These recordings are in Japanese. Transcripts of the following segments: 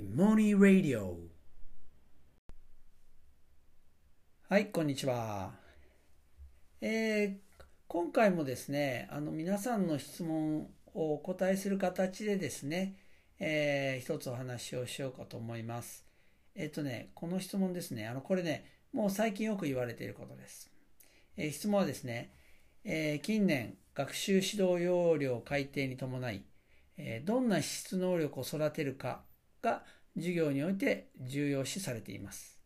モニーラディオはいこんにちは。えー、今回もですねあの皆さんの質問をお答えする形でですね、えー、一つお話をしようかと思います。えっ、ー、とねこの質問ですねあのこれねもう最近よく言われていることです、えー、質問はですね、えー、近年学習指導要領改定に伴いどんな資質能力を育てるかが授業において重要視されています。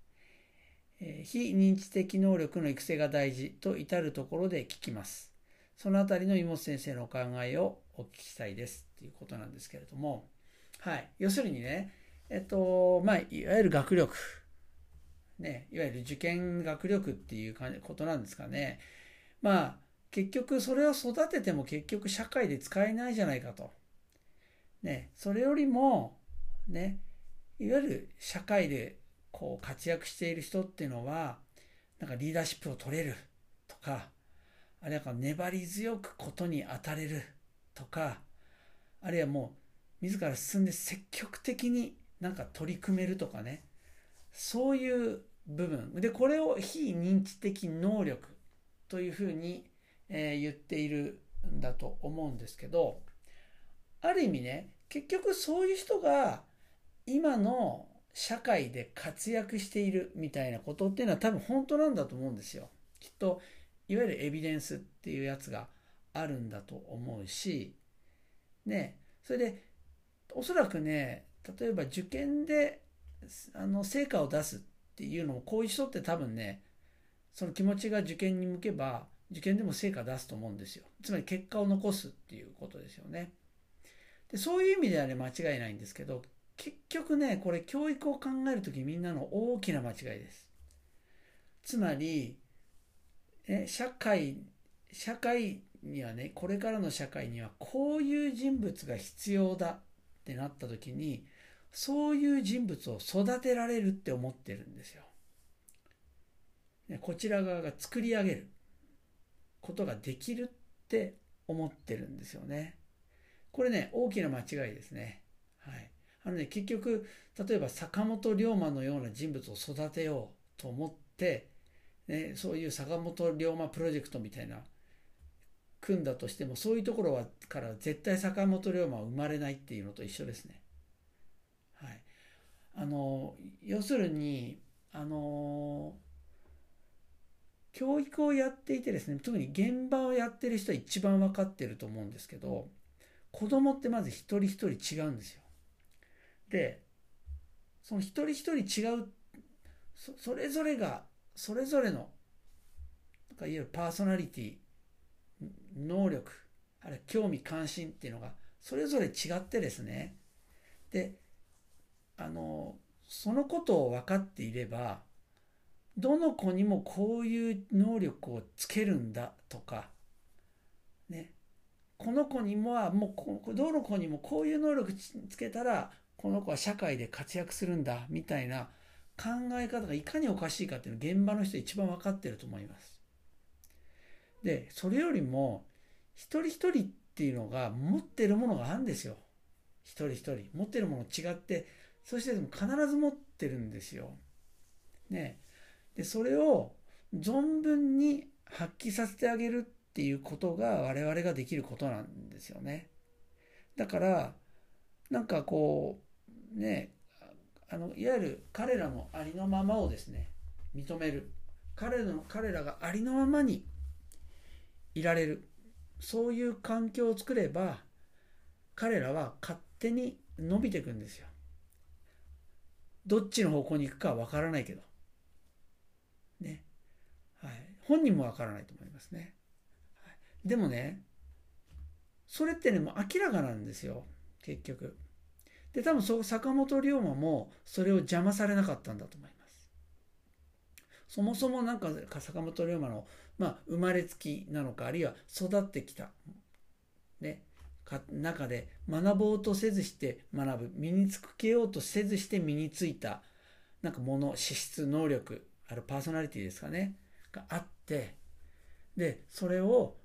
非認知的能力の育成が大事と至るところで聞きます。そのあたりの妹先生のお考えをお聞きしたいですっていうことなんですけれども、はい。要するにね、えっと、まあ、いわゆる学力、ね、いわゆる受験学力っていうことなんですかね。まあ、結局それを育てても結局社会で使えないじゃないかと。ね、それよりも、ね、いわゆる社会でこう活躍している人っていうのは、なんかリーダーシップを取れるとか、あるいは粘り強くことに当たれるとか、あるいはもう自ら進んで積極的になんか取り組めるとかね、そういう部分。で、これを非認知的能力というふうに、えー、言っているんだと思うんですけど、ある意味ね、結局そういう人が今の社会で活躍しているみたいなことっていうのは多分本当なんだと思うんですよ。きっといわゆるエビデンスっていうやつがあるんだと思うし、ね、それでおそらくね、例えば受験であの成果を出すっていうのもこういう人って多分ね、その気持ちが受験に向けば受験でも成果出すと思うんですよ。つまり結果を残すっていうことですよね。でそういう意味ではね、間違いないんですけど、結局ね、これ教育を考えるときみんなの大きな間違いです。つまり、え社会、社会にはね、これからの社会にはこういう人物が必要だってなったときに、そういう人物を育てられるって思ってるんですよ。こちら側が作り上げることができるって思ってるんですよね。これね、大きな間違いですね。あのね、結局、例えば坂本龍馬のような人物を育てようと思って、ね、そういう坂本龍馬プロジェクトみたいな、組んだとしても、そういうところはから絶対坂本龍馬は生まれないっていうのと一緒ですね。はい。あの、要するに、あの、教育をやっていてですね、特に現場をやってる人は一番分かってると思うんですけど、子供ってまず一人一人違うんですよ。で、その一人一人違う、それぞれが、それぞれの、いわゆるパーソナリティ、能力、あるいは興味関心っていうのが、それぞれ違ってですね、で、あの、そのことを分かっていれば、どの子にもこういう能力をつけるんだとか、ね、この子にもはもうどの子にもこういう能力つけたらこの子は社会で活躍するんだみたいな考え方がいかにおかしいかっていうのを現場の人一番分かってると思います。でそれよりも一人一人っていうのが持ってるものがあるんですよ。一人一人持ってるもの違ってそしてでも必ず持ってるんですよ。ね。でそれを存分に発揮させてあげるっていうことが我々ができることなんですよね。だから、なんかこう、ね、あの、いわゆる彼らのありのままをですね、認める。彼らの、彼らがありのままにいられる。そういう環境を作れば、彼らは勝手に伸びていくんですよ。どっちの方向に行くかわからないけど。ね。はい。本人もわからないと思いますね。はいでもね、それってね、もう明らかなんですよ、結局。で、多分そ坂本龍馬もそれを邪魔されなかったんだと思います。そもそもなんか坂本龍馬の、まあ、生まれつきなのか、あるいは育ってきた、ね、中で学ぼうとせずして学ぶ、身につけようとせずして身についた、なんかもの、資質、能力、あるパーソナリティですかね、があって、で、それを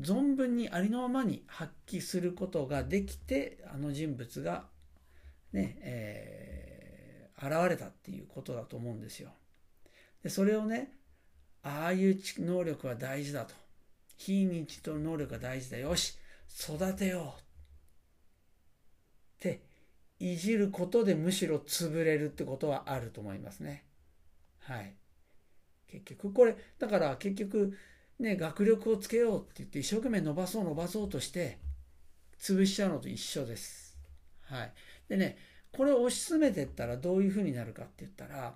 存分にありのままに発揮することができてあの人物がね、え現れたっていうことだと思うんですよ。でそれをねああいう能力は大事だと非認知と能力が大事だよし育てようっていじることでむしろ潰れるってことはあると思いますね。はい。結局これだから結局ね学力をつけようって言って一生懸命伸ばそう伸ばそうとして潰しちゃうのと一緒です。はい。でねこれを推し進めてったらどういうふうになるかって言ったら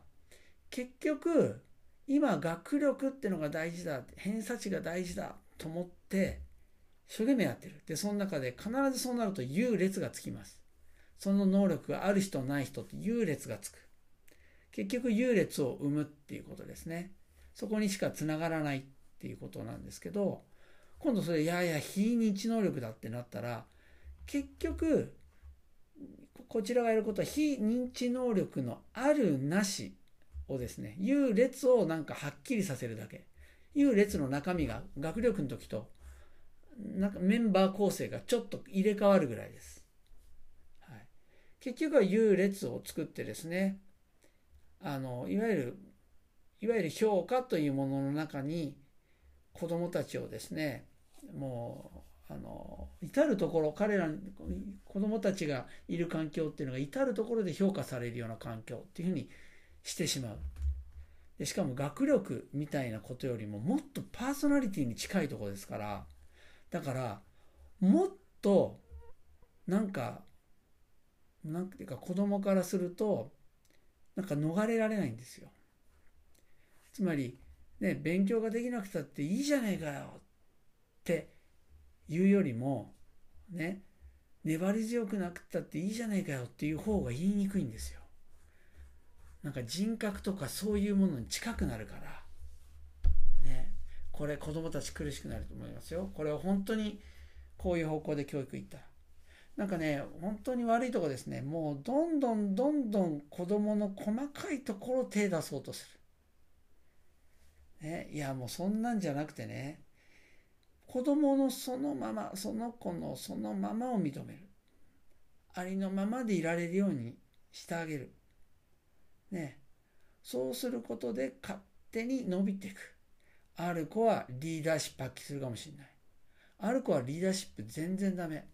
結局今学力ってのが大事だ偏差値が大事だと思って一生懸命やってる。でその中で必ずそうなると優劣がつきます。その能力がある人ない人って優劣がつく。結局優劣を生むっていうことですね。そこにしかつながらないっていうことなんですけど今度それいやいや非認知能力だってなったら結局こちらがやることは非認知能力のあるなしをですね優劣をなんかはっきりさせるだけ優劣の中身が学力の時となんかメンバー構成がちょっと入れ替わるぐらいです。はい、結局は優劣を作ってですねあのいわゆるいわゆる評価というものの中に子どもたちをですねもうあの至る所彼ら子どもたちがいる環境っていうのが至る所で評価されるような環境っていうふうにしてしまう。でしかも学力みたいなことよりももっとパーソナリティに近いとこですからだからもっとなんかなんていうか子供からするとなんか逃れられないんですよ。つまりね勉強ができなくたっていいじゃねえかよって言うよりもね粘り強くなくったっていいじゃねえかよっていう方が言いにくいんですよなんか人格とかそういうものに近くなるからねこれ子供たち苦しくなると思いますよ。これは本当にこういう方向で教育いったら。なんかね、本当に悪いとこですね。もうどんどんどんどん子供の細かいところを手出そうとする。ね、いやもうそんなんじゃなくてね、子供のそのまま、その子のそのままを認める。ありのままでいられるようにしてあげる。ね。そうすることで勝手に伸びていく。ある子はリーダーシップ発揮するかもしれない。ある子はリーダーシップ全然ダメ。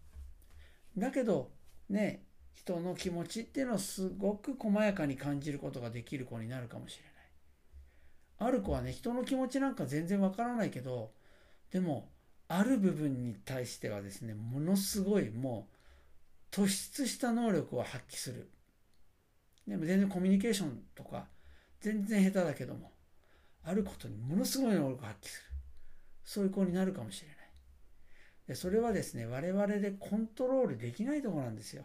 だけど、ね、人の気持ちっていうのをすごく細やかに感じることができる子になるかもしれない。ある子はね、人の気持ちなんか全然わからないけど、でも、ある部分に対してはですね、ものすごいもう突出した能力を発揮する。でも全然コミュニケーションとか全然下手だけども、あることにものすごい能力を発揮する。そういう子になるかもしれない。でそれはですね、我々でコントロールできないところなんですよ。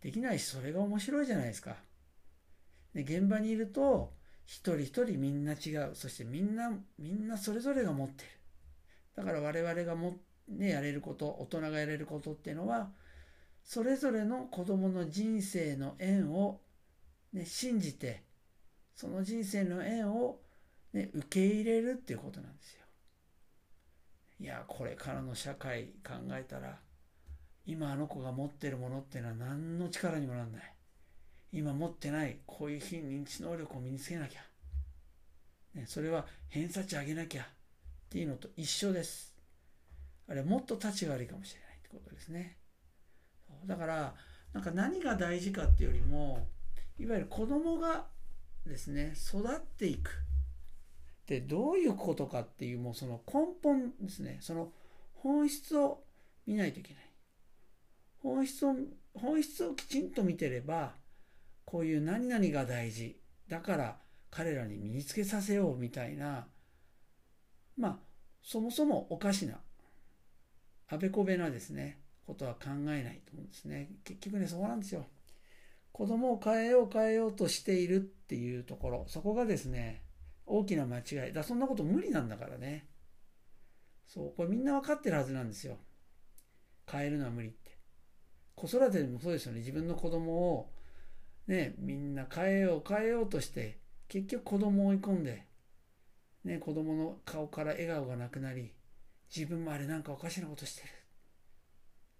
できないし、それが面白いじゃないですか。で現場にいると、一人一人みんな違う。そしてみんな、みんなそれぞれが持ってる。だから我々がも、ね、やれること、大人がやれることっていうのは、それぞれの子供の人生の縁を、ね、信じて、その人生の縁をね、受け入れるっていうことなんですよ。いや、これからの社会考えたら、今あの子が持ってるものっていうのは何の力にもなんない。今持ってないこういう非認知能力を身につけなきゃ。ね、それは偏差値上げなきゃっていうのと一緒です。あれもっと立ちが悪いかもしれないってことですね。だから、なんか何が大事かっていうよりも、いわゆる子供がですね、育っていく。ってどういうことかっていうもうその根本ですねその本質を見ないといけない本質を本質をきちんと見てればこういう何々が大事だから彼らに身につけさせようみたいなまあそもそもおかしなあべこべなですねことは考えないと思うんですね。結局ねそうなんですよ。子供を変えよう変えようとしているっていうところ。そこがですね大きな間違い。だそんなこと無理なんだからね。そう。これみんな分かってるはずなんですよ。変えるのは無理って。子育てでもそうですよね。自分の子供をねみんな変えよう変えようとして結局子供を追い込んでね子供の顔から笑顔がなくなり自分もあれなんかおかしなことして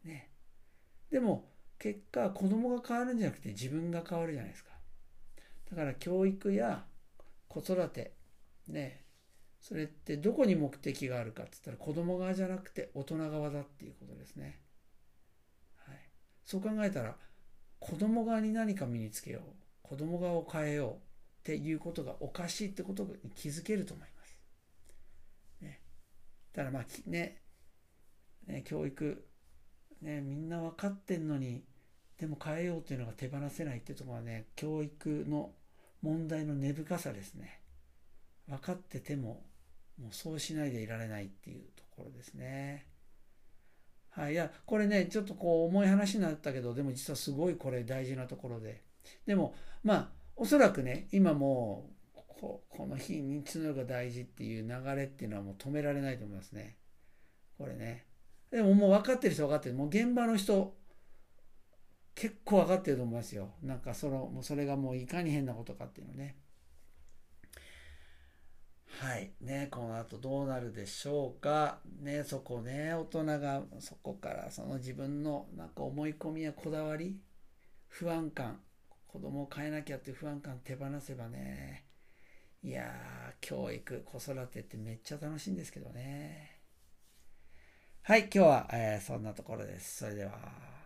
る。ね。でも結果子供が変わるんじゃなくて自分が変わるじゃないですか。だから教育や子育てね。それってどこに目的があるかって言ったら子供側じゃなくて大人側だっていうことですね。はい、そう考えたら子供側に何か身につけよう。子供側を変えようっていうことがおかしいってことに気づけると思います。ね、だからまあねね教育ねみんな分かってんのにでも変えようっていうのが手放せないっていうところはね教育の問題の根深さですね。分かっててももうそうしないでいられないっていうところですね。はい、いやこれねちょっとこう重い話になったけどでも実はすごいこれ大事なところででもまあおそらくね今もうここの非認知能力が大事っていう流れっていうのはもう止められないと思いますね。これね。でももう分かってる人分かってる。もう現場の人結構分かってると思いますよ。なんかそのもうそれがもういかに変なことかっていうのね。はい。ねこの後どうなるでしょうか。ねそこね大人がそこからその自分のなんか思い込みやこだわり不安感子供を変えなきゃっていう不安感手放せばねいやー教育子育てってめっちゃ楽しいんですけどね。はい今日は、えー、そんなところです。それでは。